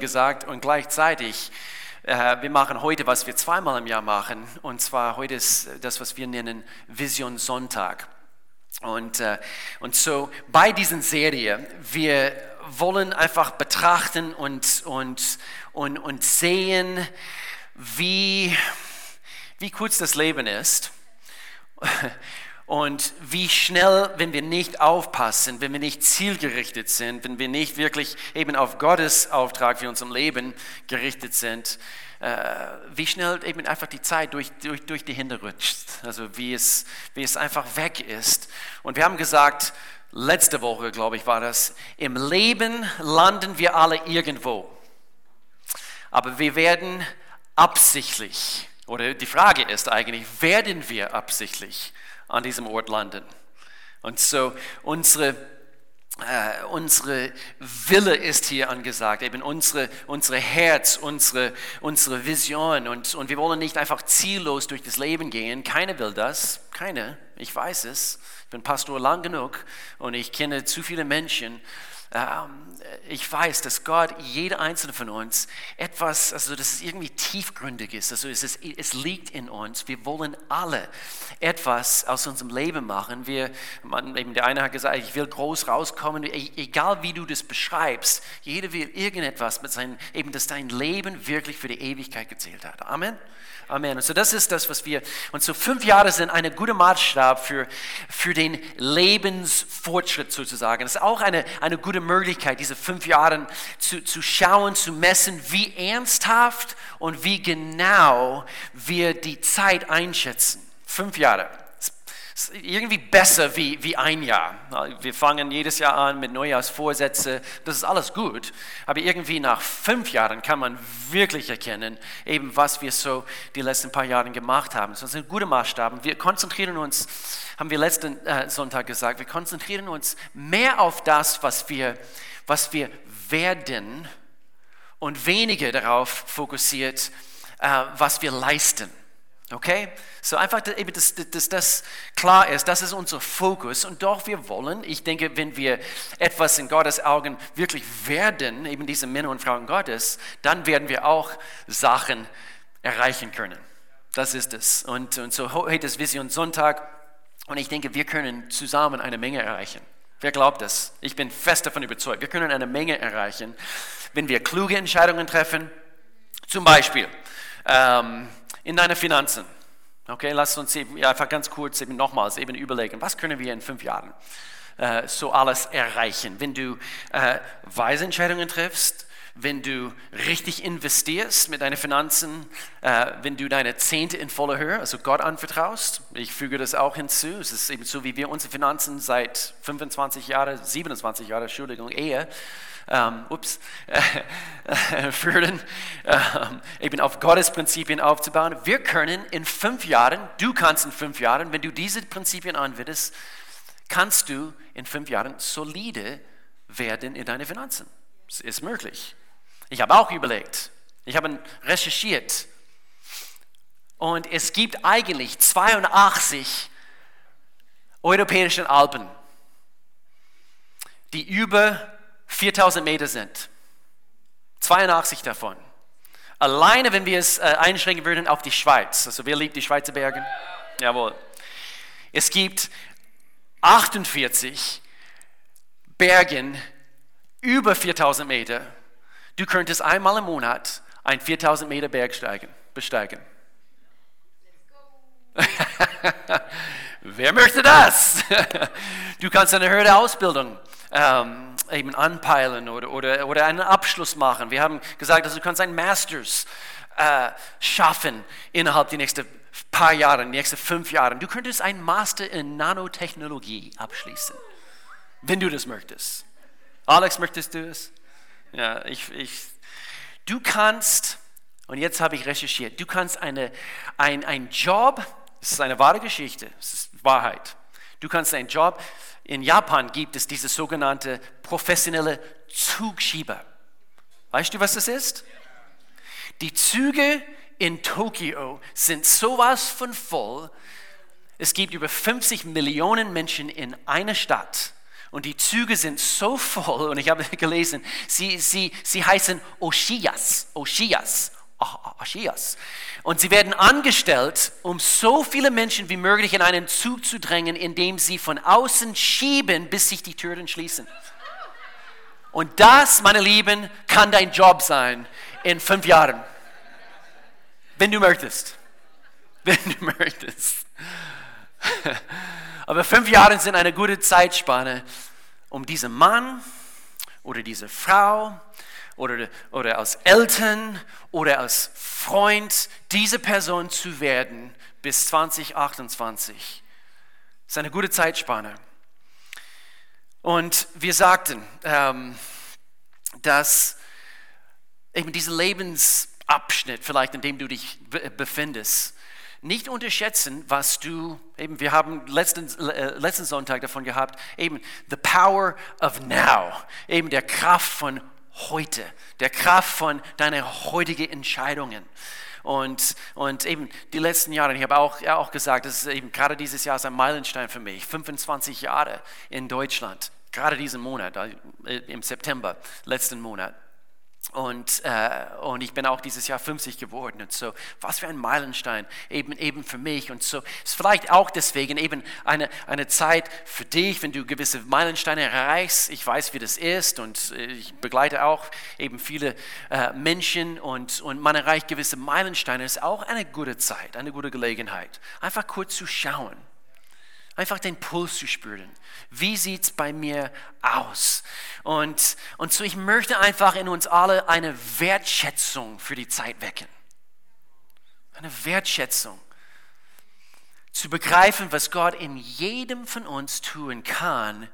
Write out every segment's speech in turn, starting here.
gesagt und gleichzeitig, äh, wir machen heute, was wir zweimal im Jahr machen, und zwar heute ist das, was wir nennen Vision Sonntag. Und, äh, und so bei diesen Serie, wir wollen einfach betrachten und, und, und, und sehen, wie, wie kurz das Leben ist und wie schnell, wenn wir nicht aufpassen, wenn wir nicht zielgerichtet sind, wenn wir nicht wirklich eben auf Gottes Auftrag für unser Leben gerichtet sind, äh, wie schnell eben einfach die Zeit durch, durch, durch die Hände rutscht. Also wie es, wie es einfach weg ist. Und wir haben gesagt, letzte Woche, glaube ich, war das, im Leben landen wir alle irgendwo. Aber wir werden absichtlich, oder die Frage ist eigentlich, werden wir absichtlich an diesem Ort landen. Und so unsere, äh, unsere Wille ist hier angesagt, eben unsere, unsere Herz, unsere, unsere Vision. Und, und wir wollen nicht einfach ziellos durch das Leben gehen. Keiner will das, keine, ich weiß es. Ich bin Pastor lang genug und ich kenne zu viele Menschen, ich weiß, dass Gott jeder einzelne von uns etwas, also dass es irgendwie tiefgründig ist, also es, ist, es liegt in uns. Wir wollen alle etwas aus unserem Leben machen. Wir, man, eben der eine hat gesagt, ich will groß rauskommen, e, egal wie du das beschreibst, jeder will irgendetwas mit seinem, eben, dass dein Leben wirklich für die Ewigkeit gezählt hat. Amen. Amen. Und so das ist das, was wir, und so fünf Jahre sind eine gute Maßstab für, für den Lebensfortschritt sozusagen. Das ist auch eine, eine gute Möglichkeit, diese fünf Jahre zu, zu schauen, zu messen, wie ernsthaft und wie genau wir die Zeit einschätzen. Fünf Jahre irgendwie besser wie, wie ein Jahr. Wir fangen jedes Jahr an mit Neujahrsvorsätzen, das ist alles gut, aber irgendwie nach fünf Jahren kann man wirklich erkennen, eben was wir so die letzten paar Jahre gemacht haben. Das sind gute Maßstaben. Wir konzentrieren uns, haben wir letzten äh, Sonntag gesagt, wir konzentrieren uns mehr auf das, was wir, was wir werden und weniger darauf fokussiert, äh, was wir leisten. Okay? So einfach, dass, dass das klar ist, das ist unser Fokus. Und doch, wir wollen, ich denke, wenn wir etwas in Gottes Augen wirklich werden, eben diese Männer und Frauen Gottes, dann werden wir auch Sachen erreichen können. Das ist es. Und, und so heute ist Vision Sonntag. Und ich denke, wir können zusammen eine Menge erreichen. Wer glaubt das? Ich bin fest davon überzeugt. Wir können eine Menge erreichen, wenn wir kluge Entscheidungen treffen. Zum Beispiel, ähm, in deine Finanzen. Okay, lass uns eben, ja, einfach ganz kurz eben nochmals eben überlegen, was können wir in fünf Jahren äh, so alles erreichen? Wenn du äh, weise Entscheidungen triffst, wenn du richtig investierst mit deinen Finanzen, äh, wenn du deine Zehnte in voller Höhe, also Gott anvertraust. Ich füge das auch hinzu. Es ist eben so, wie wir unsere Finanzen seit 25 Jahren, 27 Jahren, Entschuldigung, Ehe, ähm, ups, äh, führen, ähm, eben auf Gottes Prinzipien aufzubauen. Wir können in fünf Jahren, du kannst in fünf Jahren, wenn du diese Prinzipien anwendest, kannst du in fünf Jahren solide werden in deine Finanzen. Es ist möglich. Ich habe auch überlegt, ich habe recherchiert und es gibt eigentlich 82 europäische Alpen, die über 4000 Meter sind. 82 davon. Alleine, wenn wir es äh, einschränken würden auf die Schweiz. Also wer liebt die Schweizer Berge? Jawohl. Es gibt 48 Bergen über 4000 Meter Du könntest einmal im Monat einen 4000 Meter Berg steigen, besteigen. Wer möchte das? du kannst eine höhere Ausbildung ähm, eben anpeilen oder, oder, oder einen Abschluss machen. Wir haben gesagt, dass du kannst einen Masters äh, schaffen innerhalb der nächsten paar Jahre, die nächsten fünf Jahre. Du könntest einen Master in Nanotechnologie abschließen, wenn du das möchtest. Alex, möchtest du es? Ja, ich, ich, du kannst, und jetzt habe ich recherchiert, du kannst eine, ein, ein Job, das ist eine wahre Geschichte, das ist Wahrheit. Du kannst einen Job, in Japan gibt es diese sogenannte professionelle Zugschieber. Weißt du, was das ist? Die Züge in Tokio sind sowas von voll. Es gibt über 50 Millionen Menschen in einer Stadt Und die Züge sind so voll, und ich habe gelesen, sie, sie, sie heißen Oshias, Oshias, Oshias. Und sie werden angestellt, um so viele Menschen wie möglich in einen Zug zu drängen, indem sie von außen schieben, bis sich die Türen schließen. Und das, meine Lieben, kann dein Job sein in fünf Jahren. Wenn du möchtest. Wenn du möchtest. Aber fünf Jahre sind eine gute Zeitspanne, um diesen Mann oder diese Frau oder, oder als Eltern oder als Freund diese Person zu werden bis 2028. Das ist eine gute Zeitspanne. Und wir sagten, ähm, dass eben dieser Lebensabschnitt, vielleicht in dem du dich befindest, nicht unterschätzen, was du, eben, wir haben letzten, äh, letzten Sonntag davon gehabt, eben the power of now, eben der Kraft von heute, der Kraft von deinen heutigen Entscheidungen. Und, und eben die letzten Jahre, ich habe auch, ja, auch gesagt, das ist eben gerade dieses Jahr ist ein Meilenstein für mich, 25 Jahre in Deutschland, gerade diesen Monat, äh, im September, letzten Monat. Und, äh, und ich bin auch dieses Jahr 50 geworden. Und so, was für ein Meilenstein eben, eben für mich. Und so ist vielleicht auch deswegen eben eine, eine Zeit für dich, wenn du gewisse Meilensteine erreichst. Ich weiß, wie das ist und äh, ich begleite auch eben viele äh, Menschen und, und man erreicht gewisse Meilensteine. Das ist auch eine gute Zeit, eine gute Gelegenheit, einfach kurz zu schauen einfach den Puls zu spüren. Wie sieht es bei mir aus? Und, und so, ich möchte einfach in uns alle eine Wertschätzung für die Zeit wecken. Eine Wertschätzung. Zu begreifen, was Gott in jedem von uns tun kann,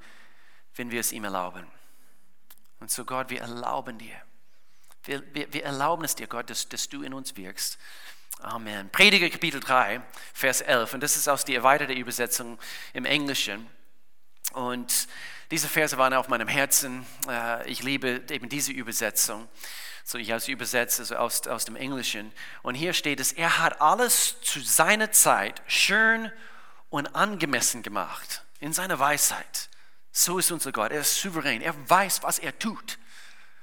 wenn wir es ihm erlauben. Und so, Gott, wir erlauben dir. Wir, wir, wir erlauben es dir, Gott, dass, dass du in uns wirkst. Amen. Prediger Kapitel 3, Vers 11. Und das ist aus der erweiterten Übersetzung im Englischen. Und diese Verse waren auf meinem Herzen. Äh, ich liebe eben diese Übersetzung. So ich als übersetze also aus, aus dem Englischen. Und hier steht es, er hat alles zu seiner Zeit schön und angemessen gemacht. In seiner Weisheit. So ist unser Gott. Er ist souverän. Er weiß, was er tut.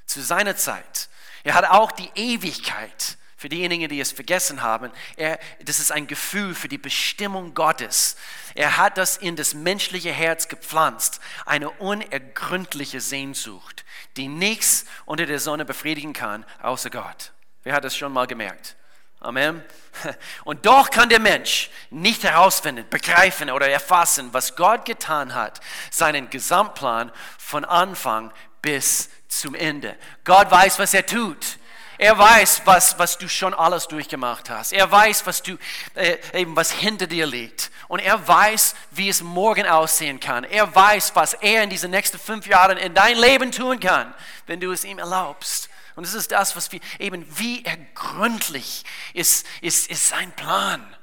Zu seiner Zeit. Er hat auch die Ewigkeit für diejenigen, die es vergessen haben, er, das ist ein Gefühl für die Bestimmung Gottes. Er hat das in das menschliche Herz gepflanzt, eine unergründliche Sehnsucht, die nichts unter der Sonne befriedigen kann, außer Gott. Wer hat das schon mal gemerkt? Amen. Und doch kann der Mensch nicht herausfinden, begreifen oder erfassen, was Gott getan hat, seinen Gesamtplan von Anfang bis zum Ende. Gott weiß, was er tut. Er weiß, was, was du schon alles durchgemacht hast. Er weiß, was, du, äh, eben was hinter dir liegt. Und er weiß, wie es morgen aussehen kann. Er weiß, was er in diesen nächsten fünf Jahren in dein Leben tun kann, wenn du es ihm erlaubst. Und das ist das, was wir eben, wie ergründlich ist, ist, ist sein Plan.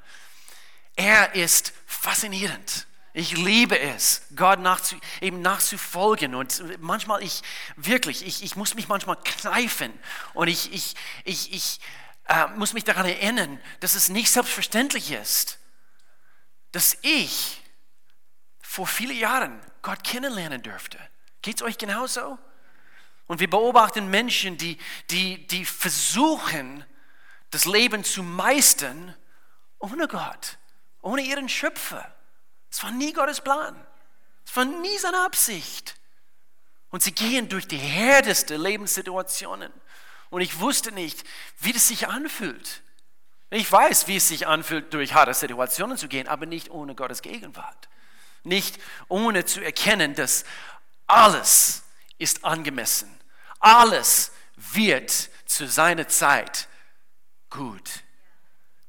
Er ist faszinierend. Ich liebe es, Gott nachzu, eben nachzufolgen. Und manchmal, ich wirklich, ich, ich muss mich manchmal kneifen und ich, ich, ich, ich äh, muss mich daran erinnern, dass es nicht selbstverständlich ist, dass ich vor vielen Jahren Gott kennenlernen dürfte. Geht es euch genauso? Und wir beobachten Menschen, die, die, die versuchen, das Leben zu meistern ohne Gott, ohne ihren Schöpfer. Es war nie Gottes Plan. Es war nie seine Absicht. Und sie gehen durch die härtesten Lebenssituationen. Und ich wusste nicht, wie das sich anfühlt. Ich weiß, wie es sich anfühlt, durch harte Situationen zu gehen, aber nicht ohne Gottes Gegenwart. Nicht ohne zu erkennen, dass alles ist angemessen. Alles wird zu seiner Zeit gut.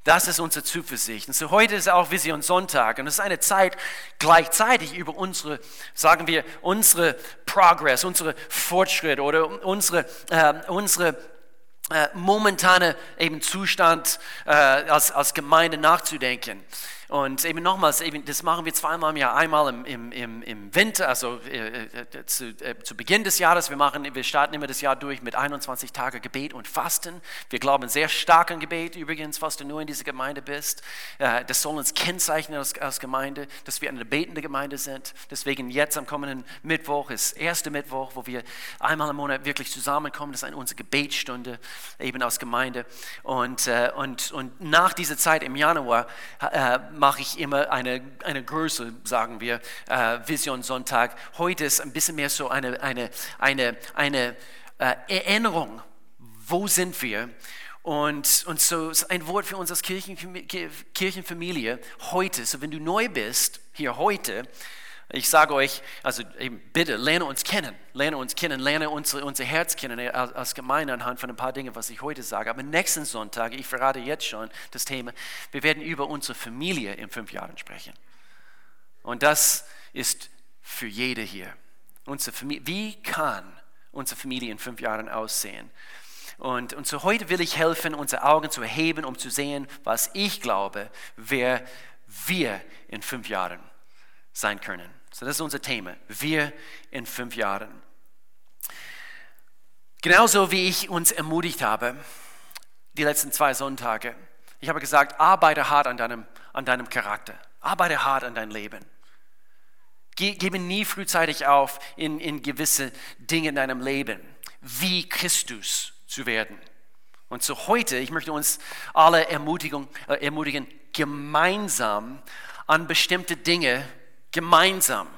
Das ist unsere Zuversicht. Und so heute ist auch Vision Sonntag und es ist eine Zeit gleichzeitig über unsere, sagen wir, unsere Progress, unsere Fortschritt oder unsere, äh, unsere äh, momentane eben Zustand äh, als, als Gemeinde nachzudenken. Und eben nochmals, eben, das machen wir zweimal im Jahr. Einmal im, im, im, Winter, also äh, äh, zu, äh, zu Beginn des Jahres. Wir, machen, wir starten immer das Jahr durch mit 21 Tage Gebet und Fasten. Wir glauben sehr stark an Gebet übrigens, falls du nur in dieser Gemeinde bist. Äh, das soll uns kennzeichnen als, als Gemeinde, dass wir eine betende Gemeinde sind. Deswegen jetzt am kommenden Mittwoch ist erste Mittwoch, wo wir einmal im Monat wirklich zusammenkommen. Das ist unsere Gebetsstunde eben als Gemeinde. Und, äh, und, und nach dieser Zeit im Januar äh, mache ich immer eine, eine Größe, sagen wir, äh, Vision Sonntag. Heute ist ein bisschen mehr so eine, eine, eine, eine äh, Erinnerung, wo sind wir? Und, und so ist ein Wort für uns als Kirchen, Kirchenfamilie heute. So, wenn du neu bist, hier heute, ich sage euch, also eben bitte, lerne uns kennen, lerne uns kennen, lerne unser, unser Herz kennen als, als Gemeinde anhand von ein paar Dingen, was ich heute sage. Aber nächsten Sonntag, ich verrate jetzt schon das Thema, wir werden über unsere Familie in fünf Jahren sprechen. Und das ist für jede hier. Unsere Familie, wie kann unsere Familie in fünf Jahren aussehen? Und, und so heute will ich helfen, unsere Augen zu erheben, um zu sehen, was ich glaube, wer wir in fünf Jahren sein können. So, das ist unser Thema. Wir in fünf Jahren. Genauso wie ich uns ermutigt habe, die letzten zwei Sonntage. Ich habe gesagt, arbeite hart an deinem, an deinem Charakter. Arbeite hart an dein Leben. Gebe nie frühzeitig auf in, in gewisse Dinge in deinem Leben, wie Christus zu werden. Und so heute, ich möchte uns alle ermutigen, äh, ermutigen gemeinsam an bestimmte Dinge gemeinsam,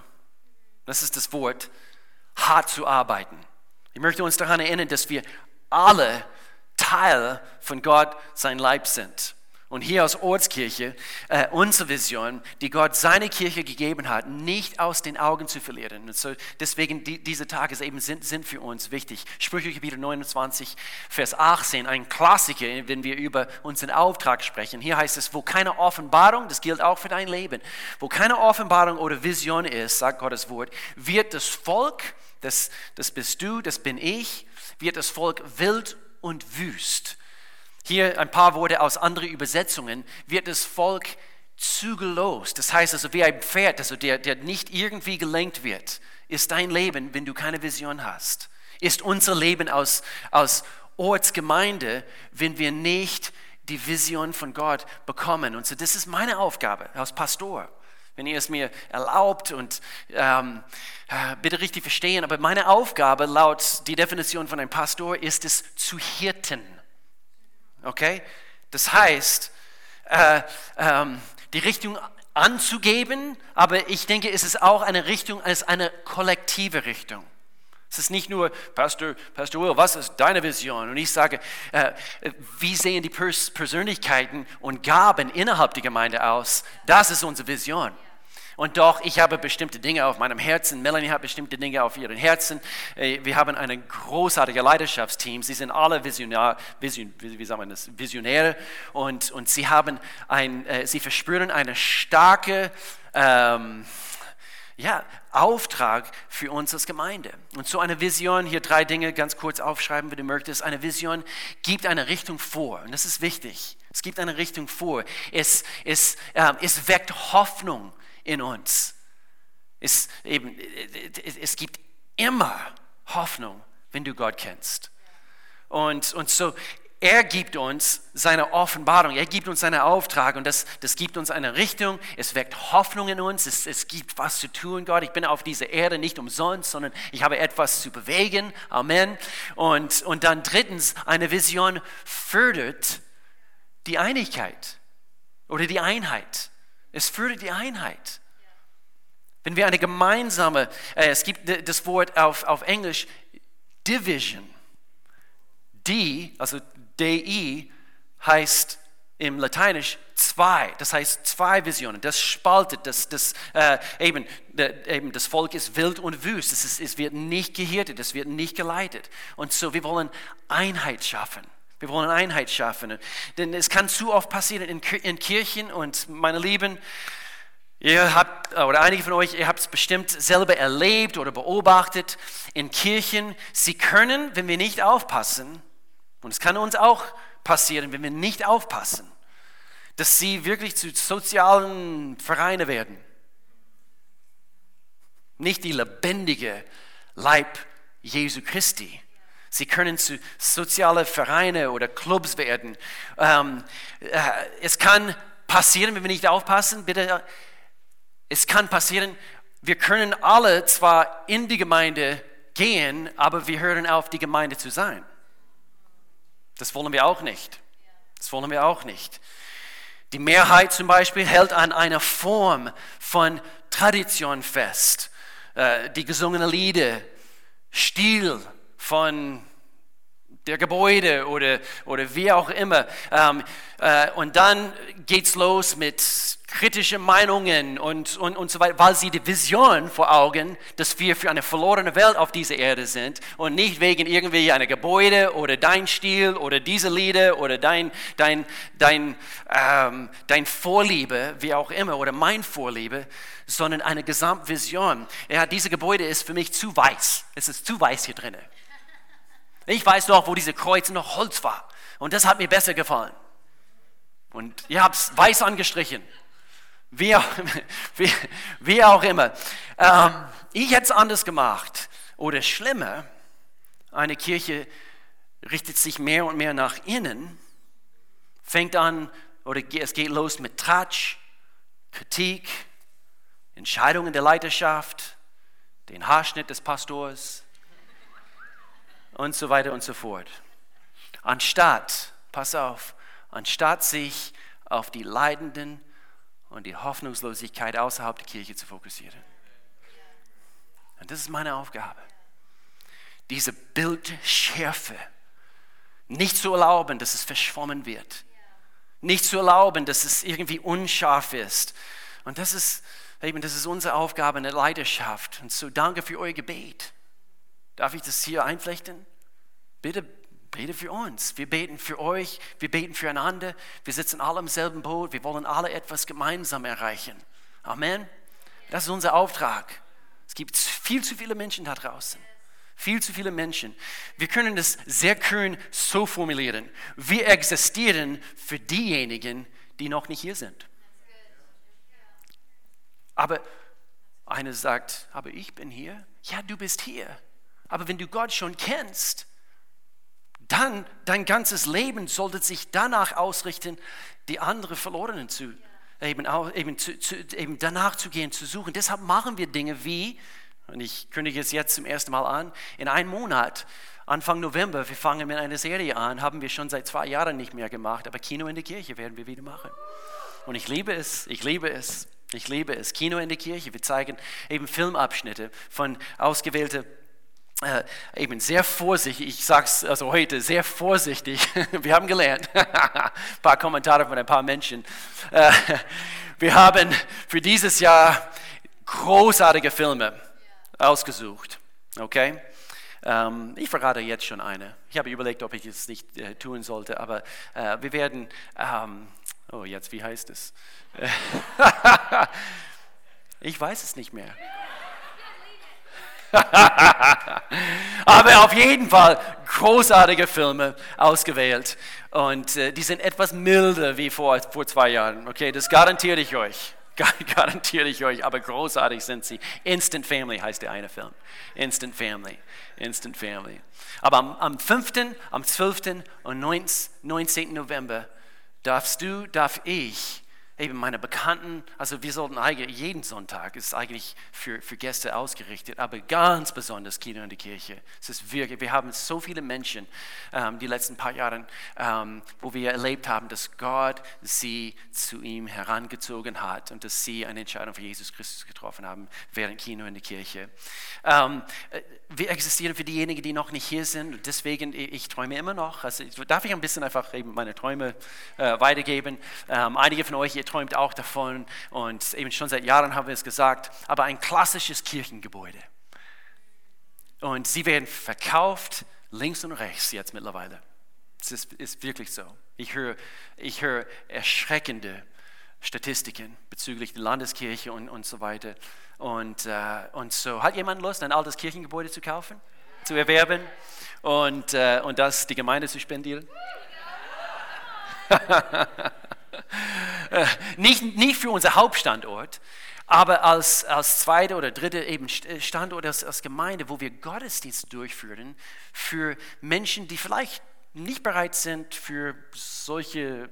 das ist das Wort, hart zu arbeiten. Ich möchte uns daran erinnern, dass wir alle Teil von Gott, sein Leib sind. Und hier als Ortskirche, äh, unsere Vision, die Gott seine Kirche gegeben hat, nicht aus den Augen zu verlieren. Und so deswegen die, diese Tage eben sind, sind für uns wichtig. Sprüche Kapitel 29, Vers 18, ein Klassiker, wenn wir über unseren Auftrag sprechen. Hier heißt es, wo keine Offenbarung, das gilt auch für dein Leben, wo keine Offenbarung oder Vision ist, sagt Gottes Wort, wird das Volk, das, das bist du, das bin ich, wird das Volk wild und wüst. Hier ein paar Worte aus anderen Übersetzungen, wird das Volk zügellos. Das heißt also wie ein Pferd, also der, der nicht irgendwie gelenkt wird, ist dein Leben, wenn du keine Vision hast. Ist unser Leben als, als Ortsgemeinde, wenn wir nicht die Vision von Gott bekommen. Und so, das ist meine Aufgabe als Pastor. Wenn ihr es mir erlaubt und ähm, äh, bitte richtig verstehen, aber meine Aufgabe laut die Definition von einem Pastor ist es zu hirten. Okay? Das heißt, äh, ähm, die Richtung anzugeben, aber ich denke, es ist auch eine Richtung, als eine kollektive Richtung. Es ist nicht nur, Pastor, Pastor Will, was ist deine Vision? Und ich sage, äh, wie sehen die Pers Persönlichkeiten und Gaben innerhalb der Gemeinde aus? Das ist unsere Vision. Und doch, ich habe bestimmte Dinge auf meinem Herzen. Melanie hat bestimmte Dinge auf ihrem Herzen. Äh, wir haben ein großartiges Leidenschaftsteam. Sie sind alle Visionär, Vision, wie sagt man das? Visionäre. Und, und sie, haben ein, äh, sie verspüren eine starke ähm, ja, Auftrag für uns als Gemeinde. Und so eine Vision, hier drei Dinge ganz kurz aufschreiben, wenn du möchtest. Eine Vision gibt eine Richtung vor. Und das ist wichtig. Es gibt eine Richtung vor. Es, es, äh, es weckt Hoffnung in uns. Es, eben, es gibt immer Hoffnung, wenn du Gott kennst. Und, und so, er gibt uns seine Offenbarung, er gibt uns seinen Auftrag und das, das gibt uns eine Richtung, es weckt Hoffnung in uns, es, es gibt was zu tun, Gott. Ich bin auf dieser Erde nicht umsonst, sondern ich habe etwas zu bewegen. Amen. Und, und dann drittens, eine Vision fördert die Einigkeit oder die Einheit. Es fördert die Einheit. Wenn wir eine gemeinsame, äh, es gibt das Wort auf, auf Englisch Division. D, also DI, heißt im Lateinisch zwei. Das heißt zwei Visionen. Das spaltet, das, das, äh, eben, de, eben das Volk ist wild und wüst. Es, ist, es wird nicht gehirtet, es wird nicht geleitet. Und so, wir wollen Einheit schaffen. Wir wollen Einheit schaffen. Denn es kann zu oft passieren in, Kirchen und meine Lieben, Ihr habt, oder einige von euch, ihr habt es bestimmt selber erlebt oder beobachtet in Kirchen. Sie können, wenn wir nicht aufpassen, und es kann uns auch passieren, wenn wir nicht aufpassen, dass sie wirklich zu sozialen Vereinen werden. Nicht die lebendige Leib Jesu Christi. Sie können zu sozialen Vereinen oder Clubs werden. Ähm, äh, es kann passieren, wenn wir nicht aufpassen, bitte, es kann passieren, wir können alle zwar in die Gemeinde gehen, aber wir hören auf, die Gemeinde zu sein. Das wollen wir auch nicht. Das wollen wir auch nicht. Die Mehrheit zum Beispiel hält an einer Form von Tradition fest. Äh, die gesungenen Lieder, Stil von der Gebäude oder, oder wie auch immer. Ähm, äh, und dann geht es los mit kritischen Meinungen und, und, und so weiter, weil sie die Vision vor Augen, dass wir für eine verlorene Welt auf dieser Erde sind und nicht wegen irgendwie einer Gebäude oder dein Stil oder diese Lieder oder dein, dein, dein, ähm, dein Vorliebe, wie auch immer, oder mein Vorliebe, sondern eine Gesamtvision. Ja, diese Gebäude ist für mich zu weiß. Es ist zu weiß hier drinnen. Ich weiß noch, wo diese Kreuze noch Holz war. Und das hat mir besser gefallen. Und ihr habt es weiß angestrichen. Wie auch, wie, wie auch immer. Ähm, ich hätte es anders gemacht. Oder schlimmer, eine Kirche richtet sich mehr und mehr nach innen, fängt an, oder es geht los mit Tratsch, Kritik, Entscheidungen der Leiterschaft, den Haarschnitt des Pastors, und so weiter und so fort. Anstatt, pass auf, anstatt sich auf die Leidenden und die Hoffnungslosigkeit außerhalb der Kirche zu fokussieren. Und das ist meine Aufgabe. Diese Bildschärfe nicht zu erlauben, dass es verschwommen wird. Nicht zu erlauben, dass es irgendwie unscharf ist. Und das ist eben, das ist unsere Aufgabe in der Leidenschaft. Und so danke für euer Gebet. Darf ich das hier einflechten? Bitte bete für uns. Wir beten für euch, wir beten füreinander. Wir sitzen alle im selben Boot. Wir wollen alle etwas gemeinsam erreichen. Amen. Das ist unser Auftrag. Es gibt viel zu viele Menschen da draußen. Viel zu viele Menschen. Wir können das sehr kühn so formulieren. Wir existieren für diejenigen, die noch nicht hier sind. Aber einer sagt, aber ich bin hier. Ja, du bist hier. Aber wenn du Gott schon kennst, dann dein ganzes Leben sollte sich danach ausrichten, die anderen Verlorenen zu, eben, eben, zu, zu, eben danach zu gehen, zu suchen. Deshalb machen wir Dinge wie, und ich kündige es jetzt zum ersten Mal an, in einem Monat, Anfang November, wir fangen mit einer Serie an, haben wir schon seit zwei Jahren nicht mehr gemacht, aber Kino in der Kirche werden wir wieder machen. Und ich liebe es, ich liebe es, ich liebe es. Kino in der Kirche, wir zeigen eben Filmabschnitte von ausgewählten äh, eben sehr vorsichtig, ich sage es also heute sehr vorsichtig, wir haben gelernt, ein paar Kommentare von ein paar Menschen. Äh, wir haben für dieses Jahr großartige Filme ausgesucht, okay? Ähm, ich verrate jetzt schon eine. Ich habe überlegt, ob ich es nicht äh, tun sollte, aber äh, wir werden, ähm, oh jetzt, wie heißt es? ich weiß es nicht mehr. Aber auf jeden Fall großartige Filme ausgewählt. Und äh, die sind etwas milder wie vor, vor zwei Jahren. Okay, das garantiere ich euch. Garantiere ich euch, aber großartig sind sie. Instant Family heißt der eine Film. Instant Family. Instant Family. Aber am, am 5., am 12. und 19. November darfst du, darf ich eben meine Bekannten, also wir sollten eigentlich jeden Sonntag, ist eigentlich für, für Gäste ausgerichtet, aber ganz besonders Kino in der Kirche. Es ist wirklich, wir haben so viele Menschen ähm, die letzten paar Jahre, ähm, wo wir erlebt haben, dass Gott sie zu ihm herangezogen hat und dass sie eine Entscheidung für Jesus Christus getroffen haben während Kino in der Kirche. Ähm, äh, wir existieren für diejenigen, die noch nicht hier sind deswegen, ich träume immer noch. Also darf ich ein bisschen einfach eben meine Träume äh, weitergeben. Ähm, einige von euch, ihr träumt auch davon und eben schon seit Jahren haben wir es gesagt, aber ein klassisches Kirchengebäude. Und sie werden verkauft links und rechts jetzt mittlerweile. Es ist, ist wirklich so. Ich höre, ich höre erschreckende Statistiken bezüglich der Landeskirche und, und so weiter. Und, äh, und so, hat jemand Lust, ein altes Kirchengebäude zu kaufen, zu erwerben und, äh, und das die Gemeinde zu spendieren? äh, nicht, nicht für unser Hauptstandort, aber als, als zweite oder dritte eben äh, Standort als, als Gemeinde, wo wir Gottesdienst durchführen für Menschen, die vielleicht nicht bereit sind für solche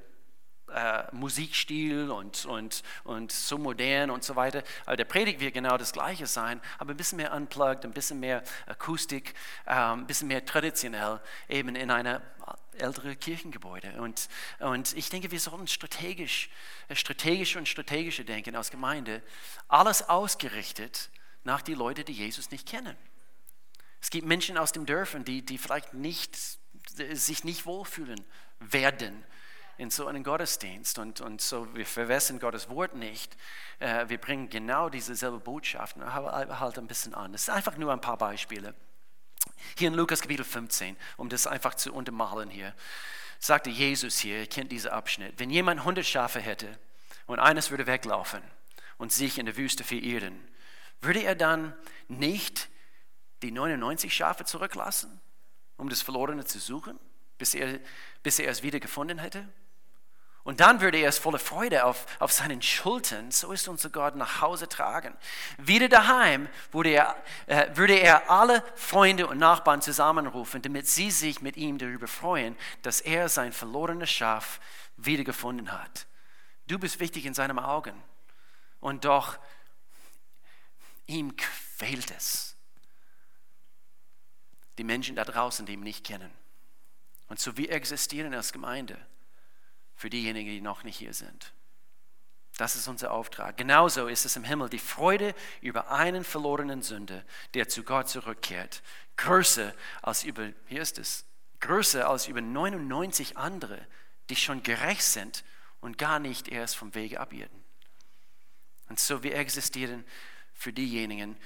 äh, Musikstil und, und, und so modern und so weiter. Aber der Predigt wird genau das Gleiche sein, aber ein bisschen mehr unplugged, ein bisschen mehr Akustik, äh, ein bisschen mehr traditionell, eben in einer ältere Kirchengebäude. Und, und ich denke, wir sollten strategisch, strategisch und strategische denken als Gemeinde, alles ausgerichtet nach die Leute, die Jesus nicht kennen. Es gibt Menschen aus den Dörfern, die, die vielleicht nicht, sich nicht wohlfühlen werden in so einem Gottesdienst. Und, und so, wir verwässern Gottes Wort nicht. Äh, wir bringen genau dieselbe Botschaft, aber halt ein bisschen an. Das sind einfach nur ein paar Beispiele. Hier in Lukas Kapitel 15, um das einfach zu untermalen hier, sagte Jesus hier, ihr kennt diesen Abschnitt, wenn jemand 100 Schafe hätte und eines würde weglaufen und sich in der Wüste verirren, würde er dann nicht die 99 Schafe zurücklassen, um das Verlorene zu suchen, bis er, bis er es wieder gefunden hätte? Und dann würde er es voller Freude auf, auf seinen Schultern, so ist unser Gott, nach Hause tragen. Wieder daheim würde er, äh, würde er alle Freunde und Nachbarn zusammenrufen, damit sie sich mit ihm darüber freuen, dass er sein verlorenes Schaf wiedergefunden hat. Du bist wichtig in seinen Augen. Und doch, ihm quält es. Die Menschen da draußen, die ihn nicht kennen. Und so wir existieren als Gemeinde für diejenigen, die noch nicht hier sind. Das ist unser Auftrag. Genauso ist es im Himmel die Freude über einen verlorenen Sünder, der zu Gott zurückkehrt, größer als über, hier ist es, größer als über 99 andere, die schon gerecht sind und gar nicht erst vom Wege abirren. Und so wir existieren für diejenigen,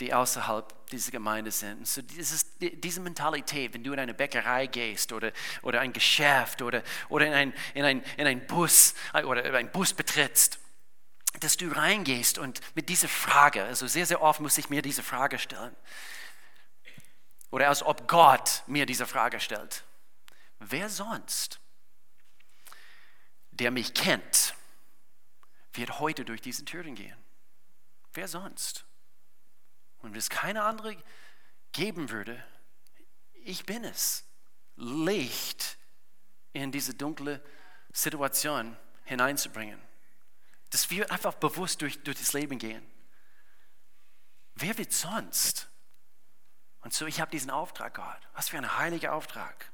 die außerhalb dieser Gemeinde sind. So dieses, diese Mentalität, wenn du in eine Bäckerei gehst oder, oder ein Geschäft oder, oder in, ein, in, ein, in ein Bus oder einen Bus betrittst, dass du reingehst und mit dieser Frage, also sehr, sehr oft muss ich mir diese Frage stellen, oder als ob Gott mir diese Frage stellt, wer sonst, der mich kennt, wird heute durch diese Türen gehen? Wer sonst? Und wenn es keine andere geben würde, ich bin es. Licht in diese dunkle Situation hineinzubringen. Dass wir einfach bewusst durch, durch das Leben gehen. Wer wird sonst? Und so, ich habe diesen Auftrag, Gott. Was für ein heiliger Auftrag.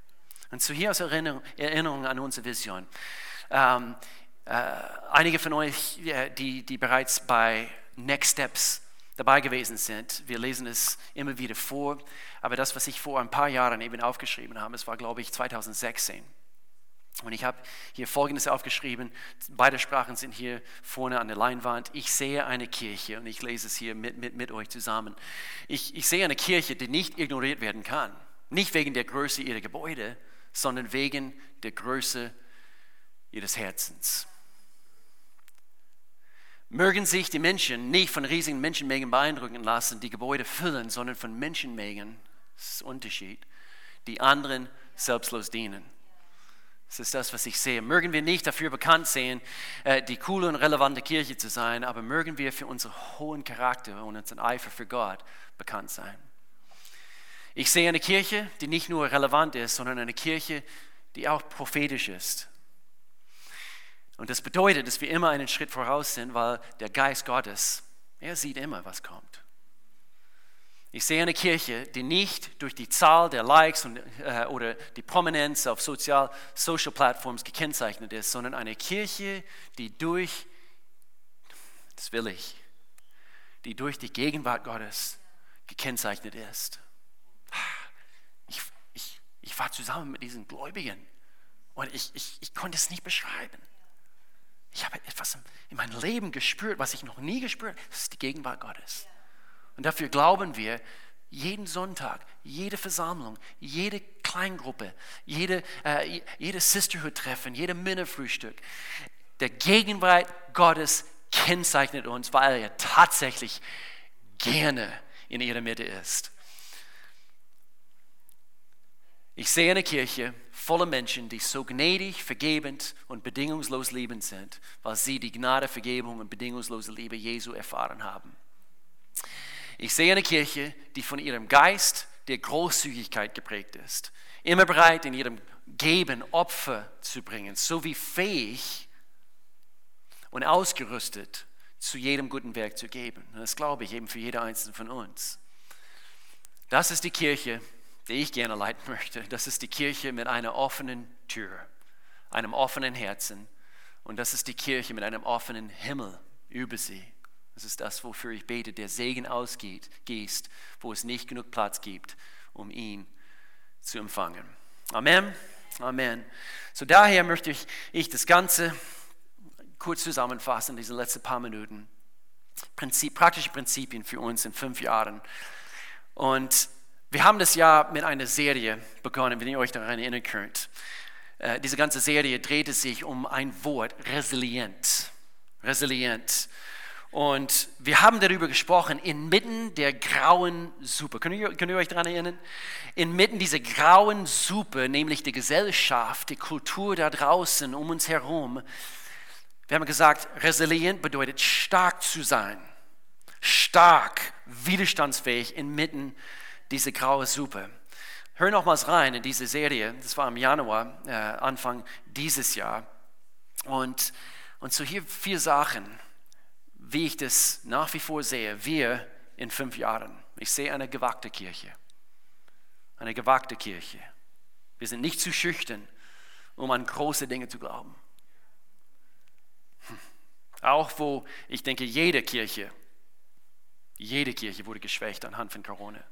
Und so hier aus Erinnerung, Erinnerung an unsere Vision. Ähm, äh, einige von euch, die, die bereits bei Next Steps dabei gewesen sind. Wir lesen es immer wieder vor, aber das, was ich vor ein paar Jahren eben aufgeschrieben habe, es war, glaube ich, 2016. Und ich habe hier Folgendes aufgeschrieben. Beide Sprachen sind hier vorne an der Leinwand. Ich sehe eine Kirche und ich lese es hier mit, mit, mit euch zusammen. Ich, ich sehe eine Kirche, die nicht ignoriert werden kann. Nicht wegen der Größe ihrer Gebäude, sondern wegen der Größe ihres Herzens. Mögen sich die Menschen nicht von riesigen Menschenmengen beeindrucken lassen, die Gebäude füllen, sondern von Menschenmengen, das ist der Unterschied, die anderen selbstlos dienen. Das ist das, was ich sehe. Mögen wir nicht dafür bekannt sehen, äh, die coole und relevante Kirche zu sein, aber mögen wir für unseren hohen Charakter und unseren Eifer für Gott bekannt sein. Ich sehe eine Kirche, die nicht nur relevant ist, sondern eine Kirche, die auch prophetisch ist. Und das bedeutet, dass wir immer einen Schritt voraus sind, weil der Geist Gottes, er sieht immer, was kommt. Ich sehe eine Kirche, die nicht durch die Zahl der Likes und, äh, oder die Prominenz auf Sozial, Social Platforms gekennzeichnet ist, sondern eine Kirche, die durch, das will ich, die durch die Gegenwart Gottes gekennzeichnet ist. Ich, ich, ich war zusammen mit diesen Gläubigen und ich, ich, ich konnte es nicht beschreiben. Ich habe etwas in meinem Leben gespürt, was ich noch nie gespürt habe. Das ist die Gegenwart Gottes. Und dafür glauben wir, jeden Sonntag, jede Versammlung, jede Kleingruppe, jede, äh, jede Sisterhood-Treffen, jede Männerfrühstück, der Gegenwart Gottes kennzeichnet uns, weil er tatsächlich gerne in ihrer Mitte ist. Ich sehe eine Kirche voller Menschen, die so gnädig, vergebend und bedingungslos liebend sind, weil sie die Gnade, Vergebung und bedingungslose Liebe Jesu erfahren haben. Ich sehe eine Kirche, die von ihrem Geist der Großzügigkeit geprägt ist, immer bereit in ihrem Geben Opfer zu bringen, sowie fähig und ausgerüstet zu jedem guten Werk zu geben. das glaube ich eben für jeder einzelne von uns. Das ist die Kirche, die ich gerne leiten möchte. Das ist die Kirche mit einer offenen Tür, einem offenen Herzen. Und das ist die Kirche mit einem offenen Himmel über sie. Das ist das, wofür ich bete, der Segen ausgeht, gießt, wo es nicht genug Platz gibt, um ihn zu empfangen. Amen. Amen. So daher möchte ich, ich das Ganze kurz zusammenfassen, diese letzten paar Minuten. Prinzip, praktische Prinzipien für uns in fünf Jahren. Und wir haben das Jahr mit einer Serie begonnen, wenn ihr euch daran erinnern könnt. Äh, diese ganze Serie drehte sich um ein Wort, resilient. Resilient. Und wir haben darüber gesprochen, inmitten der grauen Suppe. Könnt ihr, könnt ihr euch daran erinnern? Inmitten dieser grauen Suppe, nämlich die Gesellschaft, die Kultur da draußen um uns herum. Wir haben gesagt, resilient bedeutet stark zu sein. Stark, widerstandsfähig inmitten der diese graue Suppe. Hör nochmals rein in diese Serie, das war im Januar, äh, Anfang dieses Jahr. Und, und so hier vier Sachen, wie ich das nach wie vor sehe, wir in fünf Jahren. Ich sehe eine gewagte Kirche. Eine gewagte Kirche. Wir sind nicht zu schüchtern, um an große Dinge zu glauben. Hm. Auch wo ich denke, jede Kirche, jede Kirche wurde geschwächt anhand von Corona.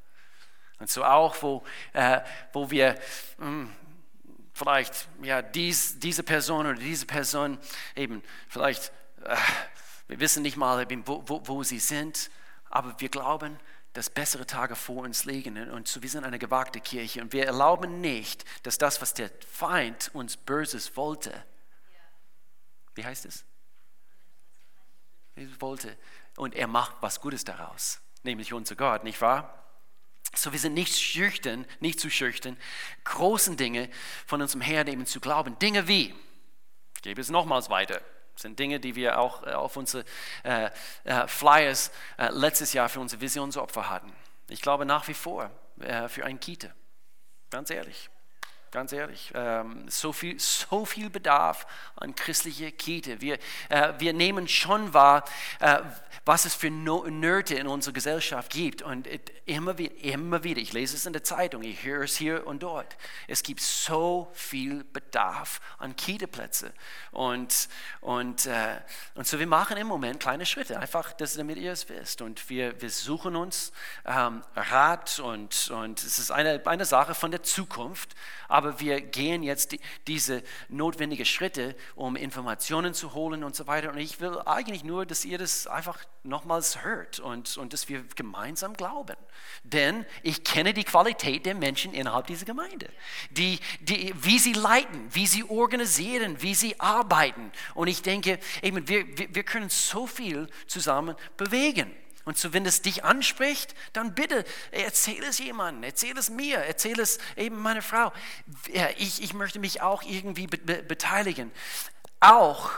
Und so auch, wo, äh, wo wir mh, hm, vielleicht ja, dies, diese Person oder diese Person eben vielleicht, äh, wir wissen nicht mal, wo, wo, wo sie sind, aber wir glauben, dass bessere Tage vor uns liegen. Und so, wir sind eine gewagte Kirche und wir erlauben nicht, dass das, was der Feind uns Böses wollte, wie heißt es? Wollte. Und er macht was Gutes daraus, nämlich unser Gott, nicht wahr? So, wir sind nicht schüchtern, nicht zu schüchtern, großen Dinge von unserem Herrn eben zu glauben. Dinge wie, ich gebe es nochmals weiter, sind Dinge, die wir auch äh, auf unsere äh, äh, Flyers äh, letztes Jahr für unsere Visionsopfer hatten. Ich glaube nach wie vor äh, für ein Kita, ganz ehrlich. Ganz ehrlich, ähm, so, viel, so viel Bedarf an christliche Kita. Wir, äh, wir nehmen schon wahr, was es für Nöte in unserer Gesellschaft gibt. Und immer, immer wieder, ich lese es in der Zeitung, ich höre es hier und dort. Es gibt so viel Bedarf an Kita-Plätze. Und, und, äh, und so, wir machen im Moment kleine Schritte, einfach, dass, damit ihr es wisst. Und wir, wir suchen uns ähm, Rat und, und es ist eine, eine Sache von der Zukunft aber wir gehen jetzt die, diese notwendigen Schritte, um Informationen zu holen und so weiter. Und ich will eigentlich nur, dass ihr das einfach nochmals hört und, und dass wir gemeinsam glauben. Denn ich kenne die Qualität der Menschen innerhalb dieser Gemeinde, die, die, wie sie leiten, wie sie organisieren, wie sie arbeiten. Und ich denke, eben, wir, wir, wir können so viel zusammen bewegen. Und so, wenn es dich anspricht, dann bitte erzähl es jemandem, erzähl es mir, erzähl es eben meiner Frau. Ich, ich möchte mich auch irgendwie be be beteiligen. Auch,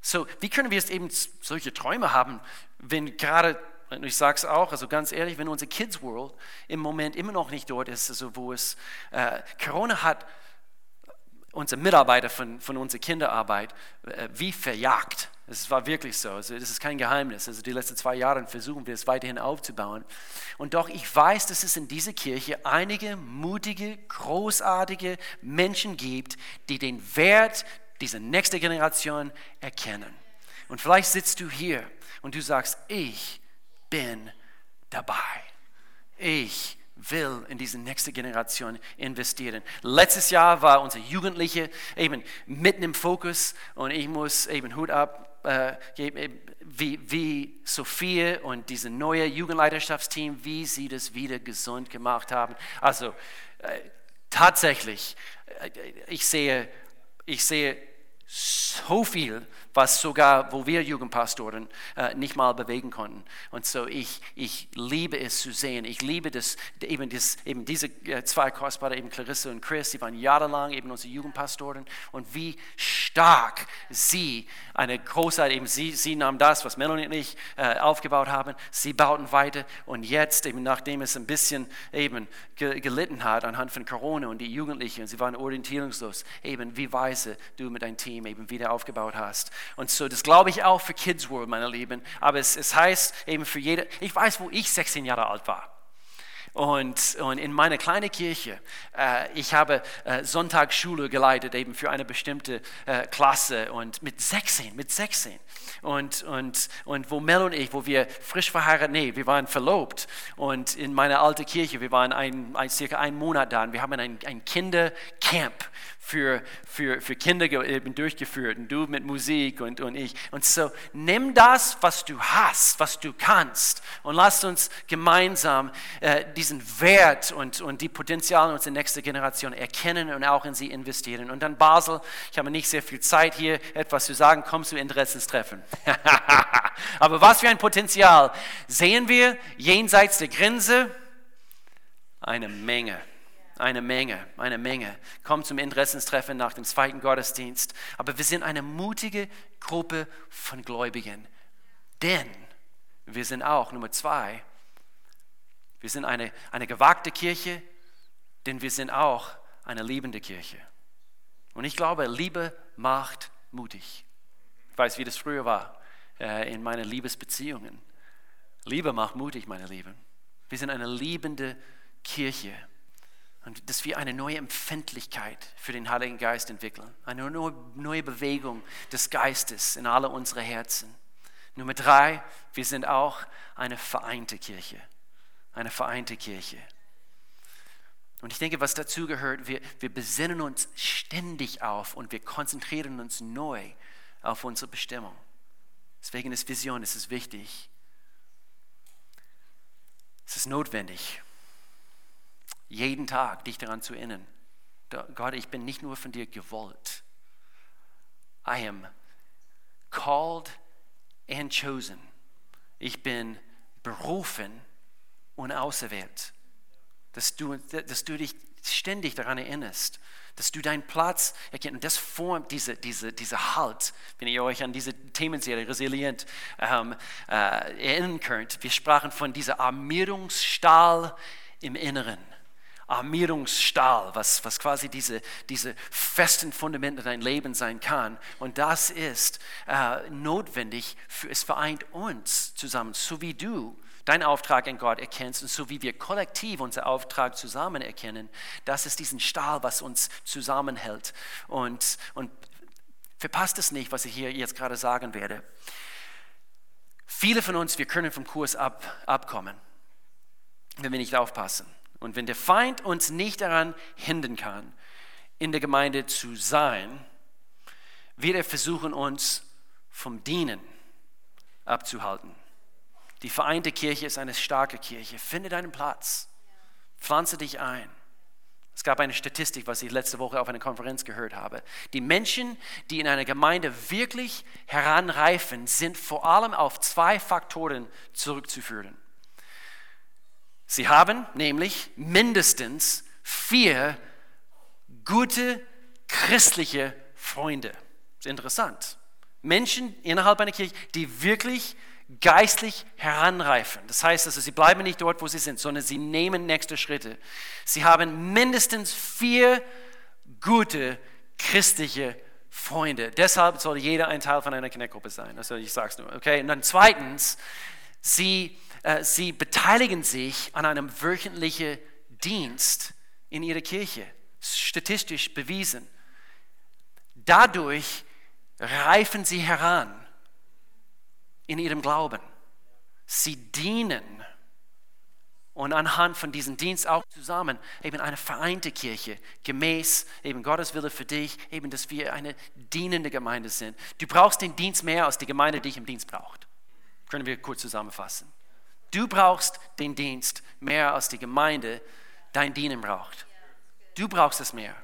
so, wie können wir es eben solche Träume haben, wenn gerade ich sage es auch, also ganz ehrlich, wenn unsere Kids World im Moment immer noch nicht dort ist, also wo es, äh, Corona hat unsere Mitarbeiter von, von unserer Kinderarbeit äh, wie verjagt. Es war wirklich so. Also das ist kein Geheimnis. Also die letzten zwei Jahre versuchen wir es weiterhin aufzubauen. Und doch, ich weiß, dass es in dieser Kirche einige mutige, großartige Menschen gibt, die den Wert dieser nächsten Generation erkennen. Und vielleicht sitzt du hier und du sagst, ich bin dabei. Ich will in diese nächste Generation investieren. Letztes Jahr war unser Jugendliche eben mitten im Fokus und ich muss eben Hut ab wie, wie Sophie und diese neue Jugendleiterschaftsteam, wie sie das wieder gesund gemacht haben. Also äh, tatsächlich, äh, ich sehe, ich sehe so viel, was sogar, wo wir Jugendpastoren äh, nicht mal bewegen konnten. Und so ich, ich liebe es zu sehen. Ich liebe das, eben, das, eben diese äh, zwei Kostbare, eben Clarissa und Chris, die waren jahrelang eben unsere Jugendpastoren. Und wie stark sie, eine große, eben sie, sie nahmen das, was Melanie und ich äh, aufgebaut haben, sie bauten weiter. Und jetzt, eben nachdem es ein bisschen eben gelitten hat anhand von Corona und die Jugendlichen, sie waren orientierungslos, eben wie weise du mit deinem Team eben wieder aufgebaut hast. Und so, das glaube ich auch für Kids World, meine Lieben. Aber es, es heißt eben für jede, ich weiß, wo ich 16 Jahre alt war. Und, und in meiner kleinen Kirche, äh, ich habe äh, Sonntagsschule geleitet, eben für eine bestimmte äh, Klasse und mit 16, mit 16. Und, und, und wo Mel und ich, wo wir frisch verheiratet, nee, wir waren verlobt. Und in meiner alten Kirche, wir waren ein, ein, circa einen Monat da und wir haben ein, ein Kindercamp für, für, für Kinder eben durchgeführt und du mit Musik und, und ich. Und so nimm das, was du hast, was du kannst und lass uns gemeinsam äh, diesen Wert und, und die Potenziale unserer nächsten Generation erkennen und auch in sie investieren. Und dann Basel, ich habe nicht sehr viel Zeit hier etwas zu sagen, kommst du Interessenstreffen. Aber was für ein Potenzial sehen wir jenseits der Grenze? Eine Menge eine Menge, eine Menge. Kommt zum Interessenstreffen nach dem zweiten Gottesdienst. Aber wir sind eine mutige Gruppe von Gläubigen. Denn wir sind auch, Nummer zwei, wir sind eine, eine gewagte Kirche, denn wir sind auch eine liebende Kirche. Und ich glaube, Liebe macht mutig. Ich weiß, wie das früher war äh, in meinen Liebesbeziehungen. Liebe macht mutig, meine Lieben. Wir sind eine liebende Kirche. Und dass wir eine neue Empfindlichkeit für den Heiligen Geist entwickeln. Eine neue Bewegung des Geistes in alle unsere Herzen. Nummer drei, wir sind auch eine vereinte Kirche. Eine vereinte Kirche. Und ich denke, was dazu gehört, wir, wir besinnen uns ständig auf und wir konzentrieren uns neu auf unsere Bestimmung. Deswegen ist Vision, es ist wichtig. Es ist notwendig jeden Tag dich daran zu erinnern, Gott, ich bin nicht nur von dir gewollt. I am called and chosen. Ich bin berufen und auserwählt. Dass du, dass du dich ständig daran erinnerst, dass du deinen Platz erkennst. Und das formt diese, diese, diese Halt, wenn ihr euch an diese Themenserie Resilient ähm, äh, erinnern könnt. Wir sprachen von dieser Armierungsstahl im Inneren. Armierungsstahl, was, was quasi diese, diese festen Fundamente dein Leben sein kann. Und das ist äh, notwendig, für, es vereint uns zusammen, so wie du deinen Auftrag in Gott erkennst und so wie wir kollektiv unseren Auftrag zusammen erkennen. Das ist diesen Stahl, was uns zusammenhält. Und, und verpasst es nicht, was ich hier jetzt gerade sagen werde. Viele von uns, wir können vom Kurs ab, abkommen, wenn wir nicht aufpassen. Und wenn der Feind uns nicht daran hindern kann, in der Gemeinde zu sein, wird er versuchen, uns vom Dienen abzuhalten. Die vereinte Kirche ist eine starke Kirche. Finde deinen Platz. Pflanze dich ein. Es gab eine Statistik, was ich letzte Woche auf einer Konferenz gehört habe. Die Menschen, die in einer Gemeinde wirklich heranreifen, sind vor allem auf zwei Faktoren zurückzuführen. Sie haben nämlich mindestens vier gute christliche Freunde. Das ist interessant. Menschen innerhalb einer Kirche, die wirklich geistlich heranreifen. Das heißt also, sie bleiben nicht dort, wo sie sind, sondern sie nehmen nächste Schritte. Sie haben mindestens vier gute christliche Freunde. Deshalb soll jeder ein Teil von einer Kindergruppe sein. Also ich sage es nur. Okay. Und dann zweitens, sie sie beteiligen sich an einem wöchentlichen Dienst in ihrer Kirche. Statistisch bewiesen. Dadurch reifen sie heran in ihrem Glauben. Sie dienen und anhand von diesem Dienst auch zusammen eben eine vereinte Kirche, gemäß eben Gottes Wille für dich, eben, dass wir eine dienende Gemeinde sind. Du brauchst den Dienst mehr als die Gemeinde dich im Dienst braucht. Können wir kurz zusammenfassen. Du brauchst den Dienst mehr als die Gemeinde dein Dienen braucht. Du brauchst es mehr.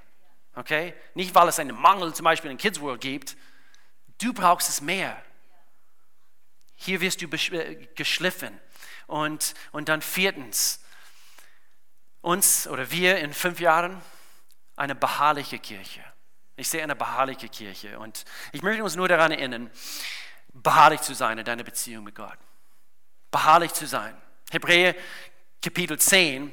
Okay? Nicht, weil es einen Mangel zum Beispiel in Kids World gibt. Du brauchst es mehr. Hier wirst du äh, geschliffen. Und, und dann viertens, uns oder wir in fünf Jahren eine beharrliche Kirche. Ich sehe eine beharrliche Kirche und ich möchte uns nur daran erinnern, beharrlich zu sein in deiner Beziehung mit Gott. Beharrlich zu sein. Hebräer Kapitel 10,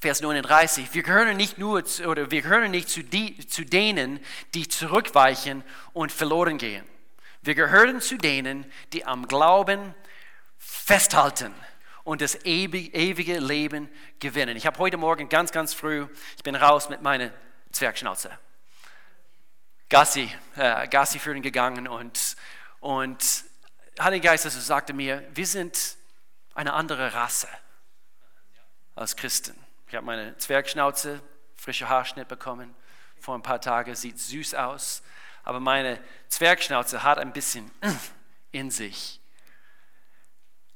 Vers 39. Wir gehören nicht nur zu, oder wir gehören nicht zu, die, zu denen, die zurückweichen und verloren gehen. Wir gehören zu denen, die am Glauben festhalten und das ewige Leben gewinnen. Ich habe heute Morgen ganz, ganz früh, ich bin raus mit meiner Zwergschnauze. Gassi, äh, Gassi führen gegangen und, und Heilige Geist also sagte mir, wir sind eine andere Rasse als Christen. Ich habe meine Zwergschnauze, frische Haarschnitt bekommen vor ein paar Tagen, sieht süß aus, aber meine Zwergschnauze hat ein bisschen in sich,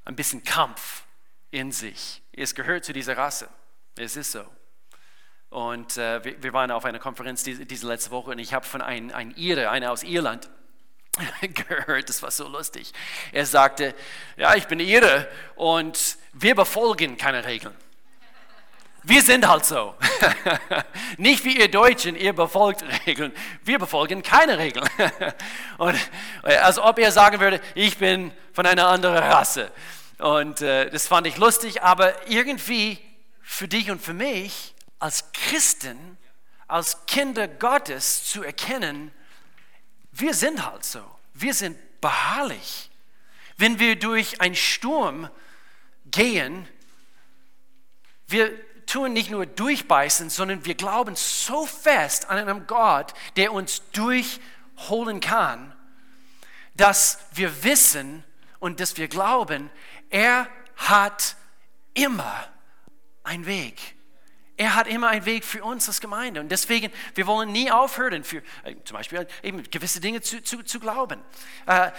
ein bisschen Kampf in sich. Es gehört zu dieser Rasse. Es ist so. Und äh, wir, wir, waren auf einer Konferenz diese, diese letzte Woche und ich habe von einem, einem Ire, einer aus Irland, gehört, das war so lustig. Er sagte, ja, ich bin Ire und wir befolgen keine Regeln. Wir sind halt so. Nicht wie ihr Deutschen, ihr befolgt Regeln. Wir befolgen keine Regeln. Und als ob er sagen würde, ich bin von einer anderen Rasse. Und äh, das fand ich lustig, aber irgendwie für dich und für mich als Christen, als Kinder Gottes zu erkennen, wir sind halt so. Wir sind beharrlich. Wenn wir durch einen Sturm gehen, wir tun nicht nur durchbeißen, sondern wir glauben so fest an einen Gott, der uns durchholen kann, dass wir wissen und dass wir glauben, er hat immer einen Weg. Er hat immer einen Weg für uns als Gemeinde. Und deswegen, wir wollen nie aufhören, für, äh, zum Beispiel eben gewisse Dinge zu, zu, zu glauben. Äh,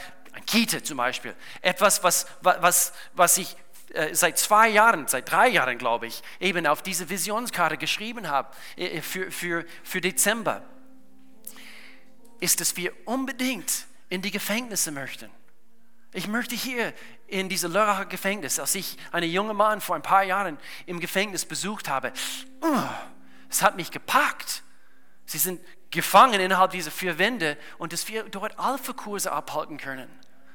Kita zum Beispiel. Etwas, was, was, was ich äh, seit zwei Jahren, seit drei Jahren, glaube ich, eben auf diese Visionskarte geschrieben habe äh, für, für, für Dezember, ist, dass wir unbedingt in die Gefängnisse möchten. Ich möchte hier in diese Lörracher Gefängnis, als ich einen jungen Mann vor ein paar Jahren im Gefängnis besucht habe, uh, es hat mich gepackt. Sie sind gefangen innerhalb dieser vier Wände und dass wir dort Alpha-Kurse abhalten können,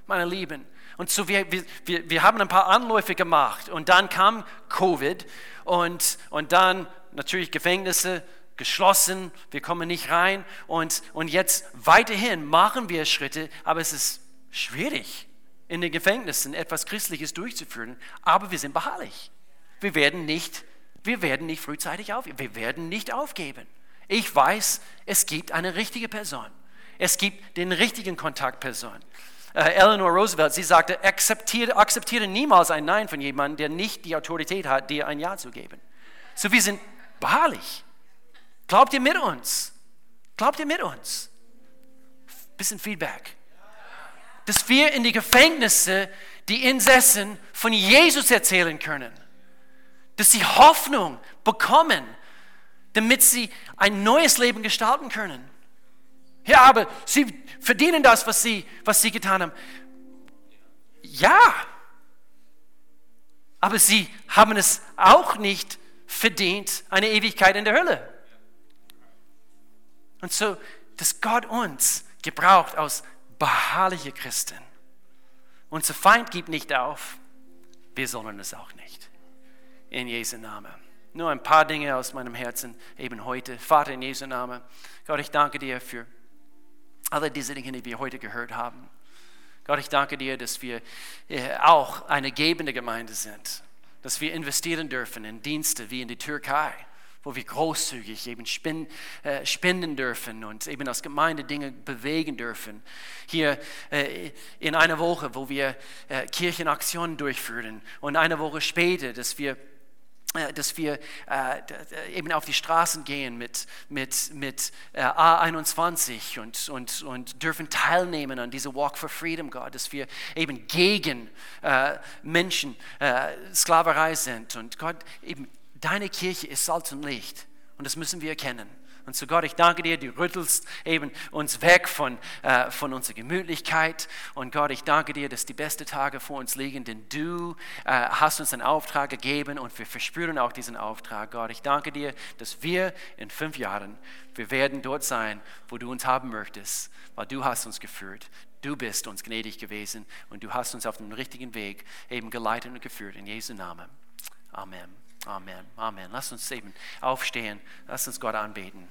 meine Lieben. Und so wir, wir, wir haben ein paar Anläufe gemacht und dann kam Covid und, und dann natürlich Gefängnisse geschlossen, wir kommen nicht rein und, und jetzt weiterhin machen wir Schritte, aber es ist schwierig in den Gefängnissen etwas Christliches durchzuführen, aber wir sind beharrlich. Wir werden nicht, wir werden nicht frühzeitig aufgeben. Wir werden nicht aufgeben. Ich weiß, es gibt eine richtige Person. Es gibt den richtigen Kontaktperson. Äh, Eleanor Roosevelt, sie sagte, akzeptiere, akzeptiere niemals ein Nein von jemandem, der nicht die Autorität hat, dir ein Ja zu geben. So, wir sind beharrlich. Glaubt ihr mit uns? Glaubt ihr mit uns? Bisschen Feedback dass wir in die Gefängnisse die Insassen von Jesus erzählen können. Dass sie Hoffnung bekommen, damit sie ein neues Leben gestalten können. Ja, aber sie verdienen das, was sie, was sie getan haben. Ja, aber sie haben es auch nicht verdient, eine Ewigkeit in der Hölle. Und so, dass Gott uns gebraucht aus beharrliche Christen. Unser Feind gibt nicht auf, wir sollen es auch nicht. In Jesu Namen. Nur ein paar Dinge aus meinem Herzen eben heute. Vater, in Jesu Namen. Gott, ich danke dir für alle diese Dinge, die wir heute gehört haben. Gott, ich danke dir, dass wir äh, auch eine gebende Gemeinde sind, dass wir investieren dürfen in Dienste wie in die Türkei wo wir großzügig eben äh, spenden dürfen und eben als Gemeinde Dinge bewegen dürfen. Hier äh, in einer Woche, wo wir äh, Kirchenaktionen durchführen und eine Woche später, dass wir dass wir äh, eben auf die Straßen gehen mit, mit, mit äh, A21 und, und, und dürfen teilnehmen an dieser Walk for Freedom, Gott, dass wir eben gegen äh, Menschen, Sklaverei sind und Gott eben Deine Kirche ist Salz und Licht und das müssen wir erkennen. Und so Gott, ich danke dir, du rüttelst eben uns weg von, äh, von unserer Gemütlichkeit. Und Gott, ich danke dir, dass die besten Tage vor uns liegen, denn du äh, hast uns einen Auftrag gegeben und wir verspüren auch diesen Auftrag. Gott, ich danke dir, dass wir in fünf Jahren, wir werden dort sein, wo du uns haben möchtest, weil du hast uns geführt. Du bist uns gnädig gewesen und du hast uns auf dem richtigen Weg eben geleitet und geführt. In Jesu Namen. Amen. Amen. Amen. Lass uns eben aufstehen. Lass uns Gott anbeten.